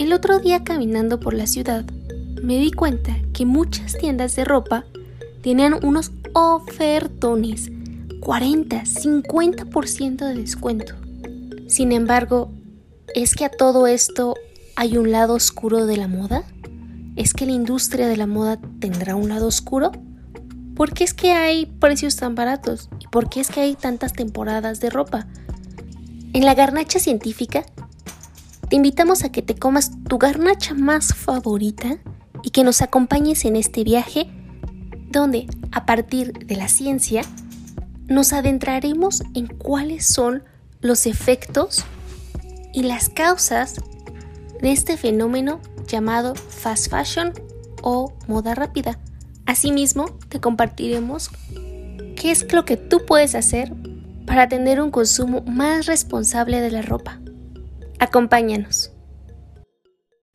El otro día caminando por la ciudad, me di cuenta que muchas tiendas de ropa tenían unos ofertones, 40, 50% de descuento. Sin embargo, ¿es que a todo esto hay un lado oscuro de la moda? ¿Es que la industria de la moda tendrá un lado oscuro? ¿Por qué es que hay precios tan baratos? ¿Y por qué es que hay tantas temporadas de ropa? En la garnacha científica, te invitamos a que te comas tu garnacha más favorita y que nos acompañes en este viaje donde, a partir de la ciencia, nos adentraremos en cuáles son los efectos y las causas de este fenómeno llamado fast fashion o moda rápida. Asimismo, te compartiremos qué es lo que tú puedes hacer para tener un consumo más responsable de la ropa. Acompáñanos.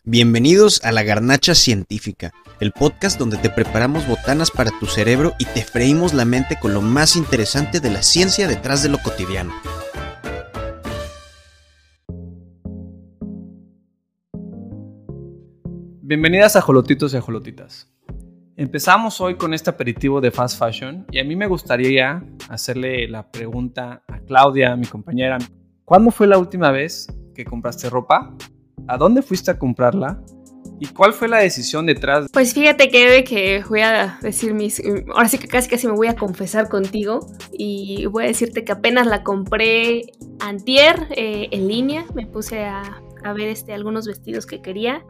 Bienvenidos a La Garnacha Científica, el podcast donde te preparamos botanas para tu cerebro y te freímos la mente con lo más interesante de la ciencia detrás de lo cotidiano. Bienvenidas a Jolotitos y Jolotitas. Empezamos hoy con este aperitivo de fast fashion y a mí me gustaría hacerle la pregunta a Claudia, mi compañera. ¿Cuándo fue la última vez que compraste ropa? ¿A dónde fuiste a comprarla? ¿Y cuál fue la decisión detrás? Pues fíjate que, que voy a decir mis... Ahora sí que casi casi me voy a confesar contigo y voy a decirte que apenas la compré antier eh, en línea. Me puse a, a ver este, algunos vestidos que quería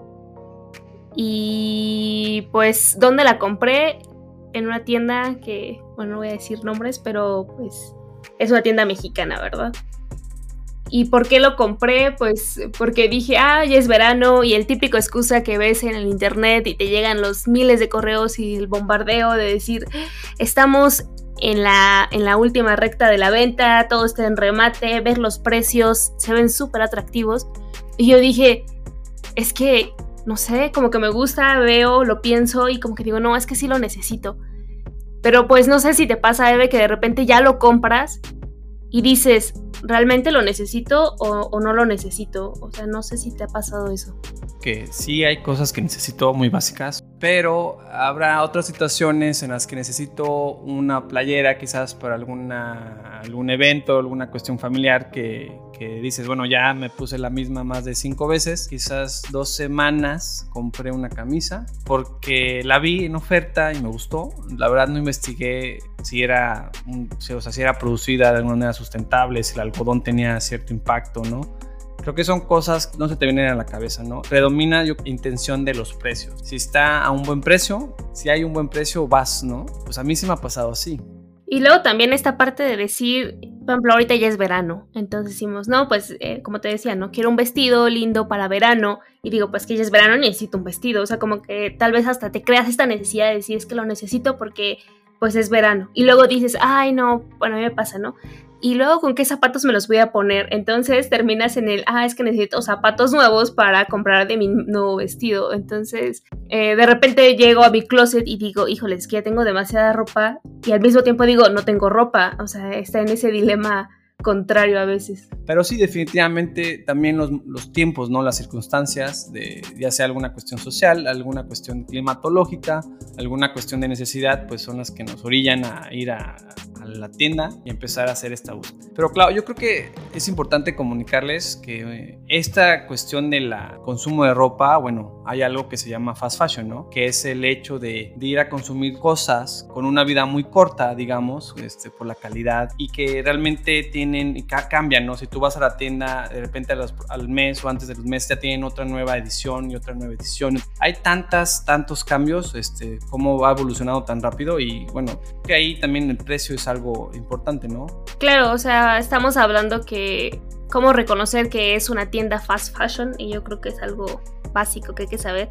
y pues, ¿dónde la compré? En una tienda que, bueno, no voy a decir nombres, pero pues es una tienda mexicana, ¿verdad? ¿Y por qué lo compré? Pues porque dije, ah, ya es verano y el típico excusa que ves en el internet y te llegan los miles de correos y el bombardeo de decir, estamos en la, en la última recta de la venta, todo está en remate, ver los precios, se ven súper atractivos. Y yo dije, es que no sé, como que me gusta, veo, lo pienso y como que digo, no, es que sí lo necesito. Pero pues no sé si te pasa, Eve, que de repente ya lo compras y dices, ¿realmente lo necesito o, no lo necesito? O sea, no sé si te ha pasado eso. Que sí hay cosas que necesito muy básicas, pero habrá otras situaciones en las que necesito una playera quizás para alguna, algún evento, alguna cuestión familiar que, que dices, bueno, ya me puse la misma más de cinco veces, quizás dos semanas compré una camisa porque la vi en oferta y me gustó. La verdad no investigué si era, o sea, si era producida de alguna manera sustentable, si el algodón tenía cierto impacto, ¿no? Creo que son cosas que no se te vienen a la cabeza, ¿no? Predomina yo intención de los precios. Si está a un buen precio, si hay un buen precio, vas, ¿no? Pues a mí sí me ha pasado así. Y luego también esta parte de decir, por ejemplo, ahorita ya es verano, entonces decimos, no, pues eh, como te decía, no quiero un vestido lindo para verano y digo, pues que ya es verano, necesito un vestido, o sea, como que tal vez hasta te creas esta necesidad de decir es que lo necesito porque pues es verano y luego dices, ay no, bueno, a mí me pasa, ¿no? Y luego con qué zapatos me los voy a poner. Entonces terminas en el, ah, es que necesito zapatos nuevos para comprar de mi nuevo vestido. Entonces eh, de repente llego a mi closet y digo, híjole, es que ya tengo demasiada ropa y al mismo tiempo digo, no tengo ropa. O sea, está en ese dilema contrario a veces. Pero sí, definitivamente también los, tiempos, ¿no? Las circunstancias, de, ya sea alguna cuestión social, alguna cuestión climatológica, alguna cuestión de necesidad, pues son las que nos orillan a ir a, la tienda y empezar a hacer esta búsqueda. Pero claro, yo creo que es importante comunicarles que eh, esta cuestión del consumo de ropa, bueno, hay algo que se llama fast fashion, ¿no? Que es el hecho de, ir a consumir cosas con una vida muy corta, digamos, este, por la calidad y que realmente tiene y cambian, ¿no? Si tú vas a la tienda, de repente al mes o antes de los meses ya tienen otra nueva edición y otra nueva edición. Hay tantas, tantos cambios, este, cómo va evolucionando tan rápido y bueno, que ahí también el precio es algo importante, ¿no? Claro, o sea, estamos hablando que cómo reconocer que es una tienda fast fashion y yo creo que es algo básico que hay que saber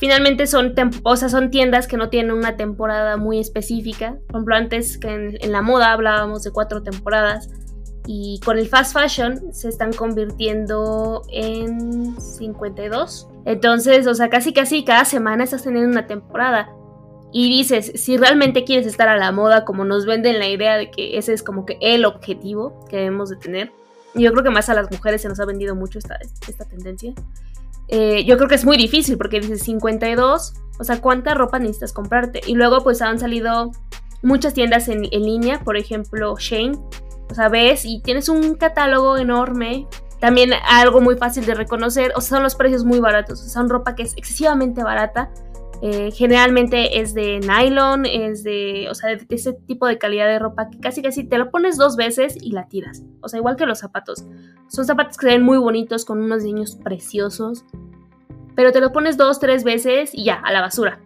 finalmente son, o son tiendas que no tienen una temporada muy específica. Por ejemplo, antes que en, en, la moda hablábamos de cuatro temporadas y con el fast fashion se están convirtiendo en 52. Entonces, o sea, casi casi cada semana estás teniendo una temporada. Y dices, si realmente quieres estar a la moda, como nos venden la idea de que ese es como que el objetivo que debemos de tener, yo creo que más a las mujeres se nos ha vendido mucho esta, esta tendencia, eh, yo creo que es muy difícil porque dices 52, o sea, ¿cuánta ropa necesitas comprarte? Y luego pues han salido muchas tiendas en, en línea, por ejemplo, Shane, o sea, ves y tienes un catálogo enorme. También algo muy fácil de reconocer, o sea, son los precios muy baratos, son ropa que es excesivamente barata. Eh, generalmente es de nylon, es de, o sea, de ese tipo de calidad de ropa que casi casi te lo pones dos veces y la tiras. O sea, igual que los zapatos. Son zapatos que se ven muy bonitos, con unos diseños preciosos. Pero te lo pones dos, tres veces y ya, a la basura.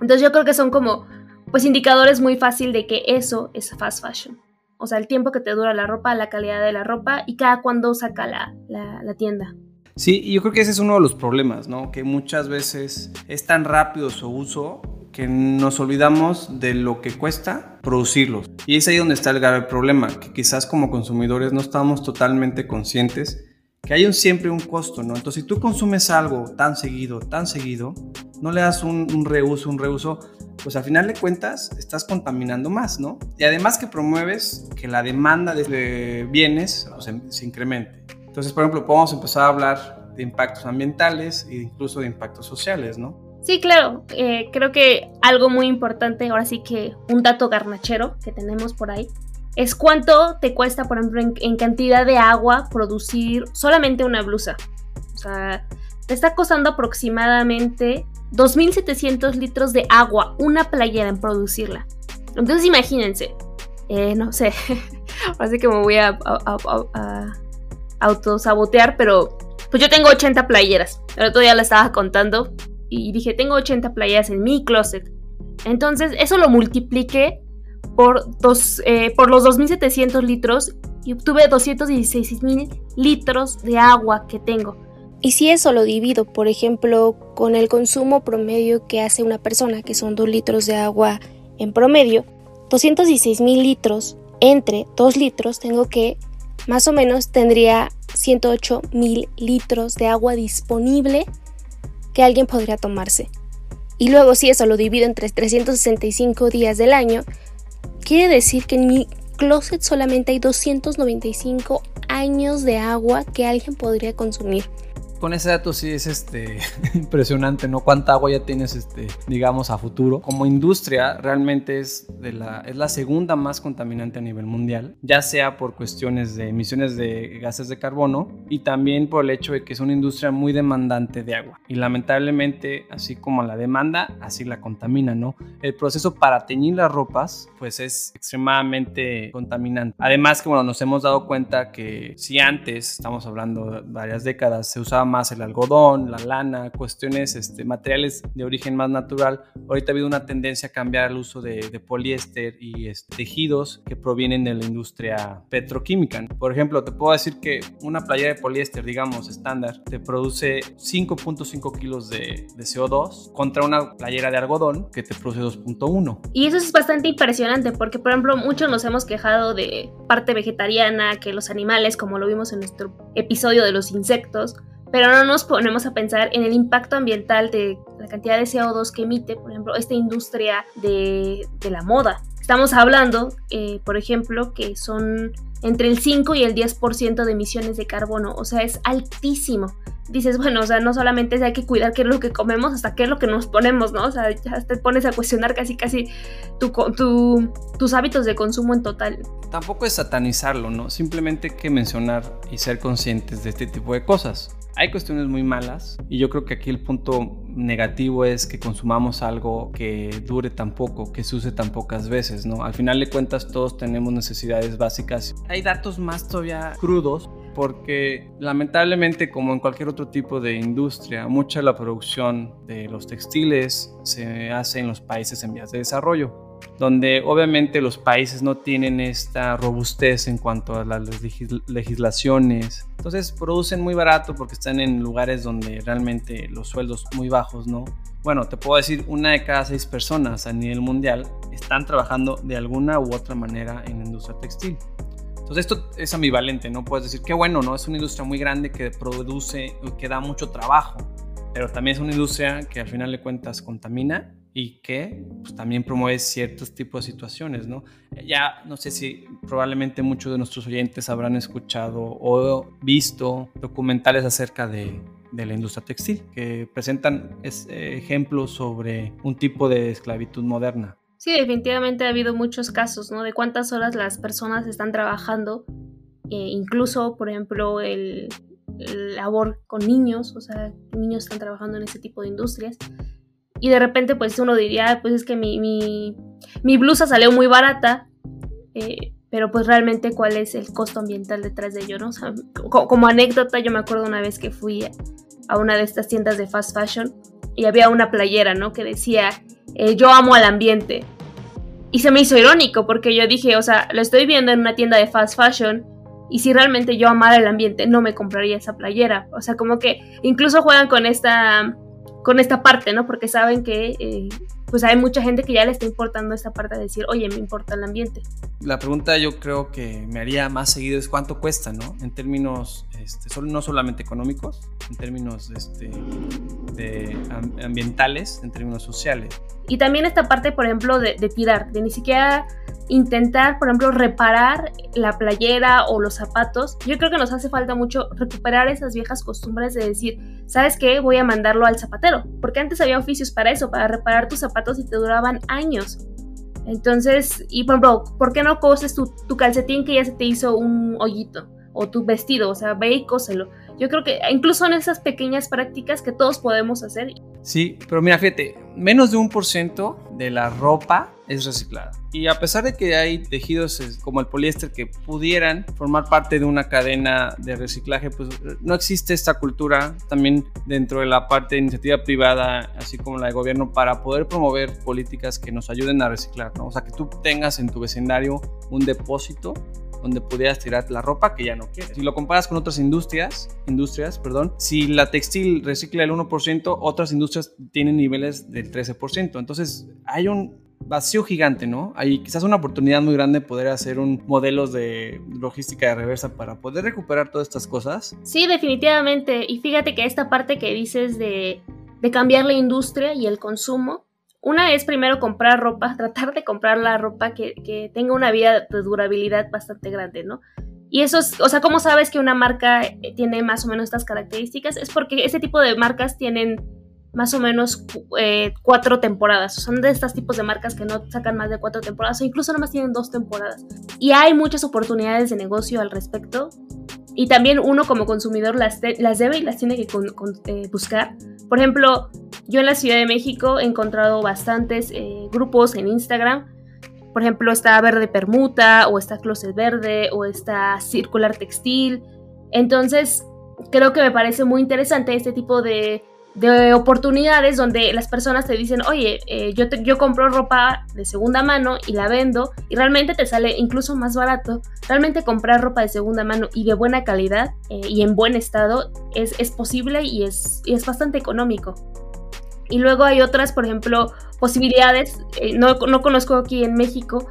Entonces yo creo que son como, pues, indicadores muy fácil de que eso es fast fashion. O sea, el tiempo que te dura la ropa, la calidad de la ropa y cada cuando saca la, la, tienda. Sí, y yo creo que ese es uno de los problemas, ¿no? Que muchas veces es tan rápido su uso que nos olvidamos de lo que cuesta producirlos. Y es ahí donde está el grave problema, que quizás como consumidores no estamos totalmente conscientes que hay un, siempre un costo, ¿no? Entonces, si tú consumes algo tan seguido, tan seguido, no le das un, reuso, un reuso, pues al final de cuentas estás contaminando más, ¿no? Y además que promueves que la demanda de bienes pues, se incremente. Entonces, por ejemplo, podemos empezar a hablar de impactos ambientales e incluso de impactos sociales, ¿no? Sí, claro. Eh, creo que algo muy importante, ahora sí que un dato garnachero que tenemos por ahí, es cuánto te cuesta, por ejemplo, en, cantidad de agua producir solamente una blusa. O sea, te está costando aproximadamente 2.700 litros de agua una playera en producirla. Entonces imagínense, eh, no sé, así que me voy a, a, autosabotear, pero pues yo tengo 80 playeras. El otro día la estaba contando y dije, tengo 80 playeras en mi closet. Entonces eso lo multipliqué por, dos, eh, por los 2.700 litros y obtuve 216.000 litros de agua que tengo. Y si eso lo divido, por ejemplo, con el consumo promedio que hace una persona, que son 2 litros de agua en promedio, 216 mil litros entre 2 litros, tengo que más o menos tendría 108 mil litros de agua disponible que alguien podría tomarse. Y luego si eso lo divido entre 365 días del año, quiere decir que en mi closet solamente hay 295 años de agua que alguien podría consumir con ese dato sí es este, impresionante, ¿no? Cuánta agua ya tienes, este, digamos, a futuro. Como industria, realmente es, de la, es la segunda más contaminante a nivel mundial, ya sea por cuestiones de emisiones de gases de carbono y también por el hecho de que es una industria muy demandante de agua. Y lamentablemente, así como la demanda, así la contamina, ¿no? El proceso para teñir las ropas, pues es extremadamente contaminante. Además que, bueno, nos hemos dado cuenta que si antes, estamos hablando de varias décadas, se usaba más el algodón, la lana, cuestiones, este, materiales de origen más natural. Ahorita ha habido una tendencia a cambiar el uso de, poliéster y este, tejidos que provienen de la industria petroquímica. Por ejemplo, te puedo decir que una playera de poliéster, digamos, estándar, te produce 5.5 kilos de, de CO2 contra una playera de algodón que te produce 2.1. Y eso es bastante impresionante porque, por ejemplo, muchos nos hemos quejado de parte vegetariana, que los animales, como lo vimos en nuestro episodio de los insectos, pero no nos ponemos a pensar en el impacto ambiental de la cantidad de CO2 que emite, por ejemplo, esta industria de, la moda. Estamos hablando, eh, por ejemplo, que son entre el 5 y el 10% de emisiones de carbono, o sea, es altísimo. Dices, bueno, o sea, no solamente hay que cuidar qué es lo que comemos, hasta qué es lo que nos ponemos, ¿no? O sea, ya te pones a cuestionar casi, casi tu, tu, tus hábitos de consumo en total. Tampoco es satanizarlo, ¿no? Simplemente hay que mencionar y ser conscientes de este tipo de cosas. Hay cuestiones muy malas y yo creo que aquí el punto negativo es que consumamos algo que dure tan poco, que se use tan pocas veces, ¿no? Al final de cuentas todos tenemos necesidades básicas. Hay datos más todavía crudos porque lamentablemente como en cualquier otro tipo de industria, mucha de la producción de los textiles se hace en los países en vías de desarrollo donde obviamente los países no tienen esta robustez en cuanto a las legislaciones. Entonces producen muy barato porque están en lugares donde realmente los sueldos muy bajos, ¿no? Bueno, te puedo decir, una de cada seis personas a nivel mundial están trabajando de alguna u otra manera en la industria textil. Entonces esto es ambivalente, ¿no? Puedes decir, qué bueno, ¿no? Es una industria muy grande que produce, que da mucho trabajo, pero también es una industria que al final de cuentas contamina y que pues, también promueve ciertos tipos de situaciones, ¿no? Ya no sé si probablemente muchos de nuestros oyentes habrán escuchado o visto documentales acerca de de la industria textil, que presentan eh, ejemplos sobre un tipo de esclavitud moderna. Sí, definitivamente ha habido muchos casos, ¿no? De cuántas horas las personas están trabajando, eh, incluso, por ejemplo, el, labor con niños, o sea, niños están trabajando en ese tipo de industrias. Y de repente, pues uno diría, pues es que mi, mi, blusa salió muy barata, eh, pero pues realmente cuál es el costo ambiental detrás de ello, ¿no? como, anécdota, yo me acuerdo una vez que fui a una de estas tiendas de fast fashion y había una playera, ¿no? Que decía, eh, yo amo al ambiente. Y se me hizo irónico porque yo dije, o sea, lo estoy viendo en una tienda de fast fashion y si realmente yo amara el ambiente no me compraría esa playera. O sea, como que incluso juegan con esta, con esta parte, ¿no? Porque saben que eh, pues hay mucha gente que ya le está importando esta parte de decir, oye, me importa el ambiente. La pregunta yo creo que me haría más seguido es cuánto cuesta, ¿no? En términos este, no solamente económicos, en términos este, de ambientales, en términos sociales. Y también esta parte, por ejemplo, de, de tirar, de ni siquiera intentar, por ejemplo, reparar la playera o los zapatos. Yo creo que nos hace falta mucho recuperar esas viejas costumbres de decir, ¿sabes qué? Voy a mandarlo al zapatero. Porque antes había oficios para eso, para reparar tus zapatos y te duraban años. Entonces, y por ejemplo, ¿por qué no coses tu, tu calcetín que ya se te hizo un hoyito? O tu vestido, o sea, ve y cóselo. Yo creo que incluso son esas pequeñas prácticas que todos podemos hacer. Sí, pero mira, fíjate, menos de un por ciento de la ropa es reciclada. Y a pesar de que hay tejidos como el poliéster que pudieran formar parte de una cadena de reciclaje, pues no existe esta cultura también dentro de la parte de iniciativa privada, así como la de gobierno, para poder promover políticas que nos ayuden a reciclar, ¿no? O sea, que tú tengas en tu vecindario un depósito donde pudieras tirar la ropa que ya no quieres. Si lo comparas con otras industrias, industrias, perdón, si la textil recicla el 1%, otras industrias tienen niveles del 13%. Entonces, hay un vacío gigante, ¿no? Hay quizás una oportunidad muy grande de poder hacer un modelos de logística de reversa para poder recuperar todas estas cosas. Sí, definitivamente. Y fíjate que esta parte que dices de, de cambiar la industria y el consumo, una es primero comprar ropa, tratar de comprar la ropa que, tenga una vida de durabilidad bastante grande, ¿no? Y eso es, o sea, ¿cómo sabes que una marca eh, tiene más o menos estas características? Es porque ese tipo de marcas tienen más o menos eh, cuatro temporadas. Son de estos tipos de marcas que no sacan más de cuatro temporadas o incluso nomás tienen dos temporadas. Y hay muchas oportunidades de negocio al respecto. Y también uno como consumidor las, las debe y las tiene que eh, buscar. Por ejemplo, yo en la Ciudad de México he encontrado bastantes eh, grupos en Instagram. Por ejemplo, está Verde Permuta, o está Closet Verde, o está Circular Textil. Entonces, creo que me parece muy interesante este tipo de, de oportunidades donde las personas te dicen, oye, eh, yo, yo compro ropa de segunda mano y la vendo y realmente te sale incluso más barato. Realmente comprar ropa de segunda mano y de buena calidad eh, y en buen estado es, es posible y es, y es bastante económico. Y luego hay otras, por ejemplo, posibilidades, eh, no, no, conozco aquí en México,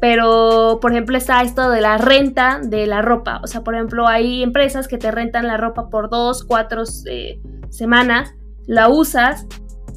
pero por ejemplo está esto de la renta de la ropa. O sea, por ejemplo, hay empresas que te rentan la ropa por dos, cuatro eh, semanas, la usas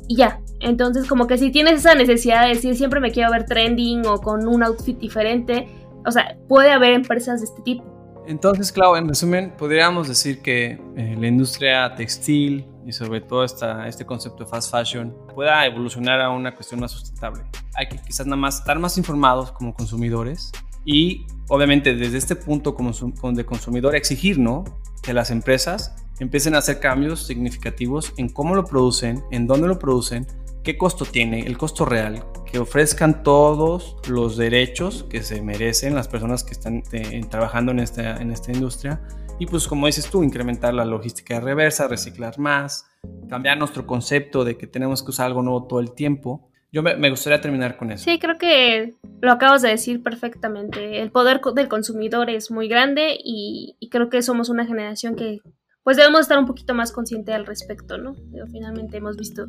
y ya. Entonces, como que si tienes esa necesidad de decir siempre me quiero ver trending o con un outfit diferente, o sea, puede haber empresas de este tipo. Entonces, Clau, en resumen, podríamos decir que eh, la industria textil y sobre todo esta, este concepto de fast fashion pueda evolucionar a una cuestión más sustentable. Hay que quizás nada más estar más informados como consumidores y obviamente desde este punto como de consumidor exigir ¿no? que las empresas empiecen a hacer cambios significativos en cómo lo producen, en dónde lo producen, qué costo tiene, el costo real, que ofrezcan todos los derechos que se merecen las personas que están eh, trabajando en esta, en esta industria. Y pues como dices tú, incrementar la logística de reversa, reciclar más, cambiar nuestro concepto de que tenemos que usar algo nuevo todo el tiempo. Yo me, gustaría terminar con eso. Sí, creo que lo acabas de decir perfectamente. El poder del consumidor es muy grande y, y creo que somos una generación que pues debemos estar un poquito más consciente al respecto, ¿no? Pero finalmente hemos visto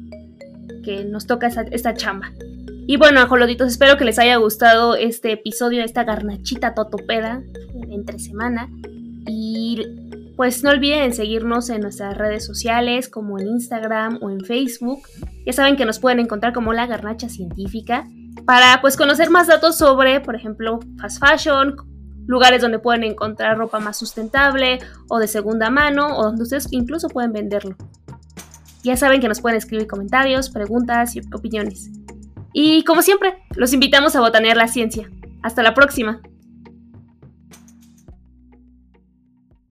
que nos toca esta, chamba. Y bueno, ajolotitos, espero que les haya gustado este episodio esta garnachita totopeda entre semana. Y pues no olviden seguirnos en nuestras redes sociales como en Instagram o en Facebook. Ya saben que nos pueden encontrar como la garnacha científica para pues conocer más datos sobre, por ejemplo, fast fashion, lugares donde pueden encontrar ropa más sustentable o de segunda mano o donde ustedes incluso pueden venderlo. Ya saben que nos pueden escribir comentarios, preguntas y opiniones. Y como siempre, los invitamos a botanear la ciencia. Hasta la próxima.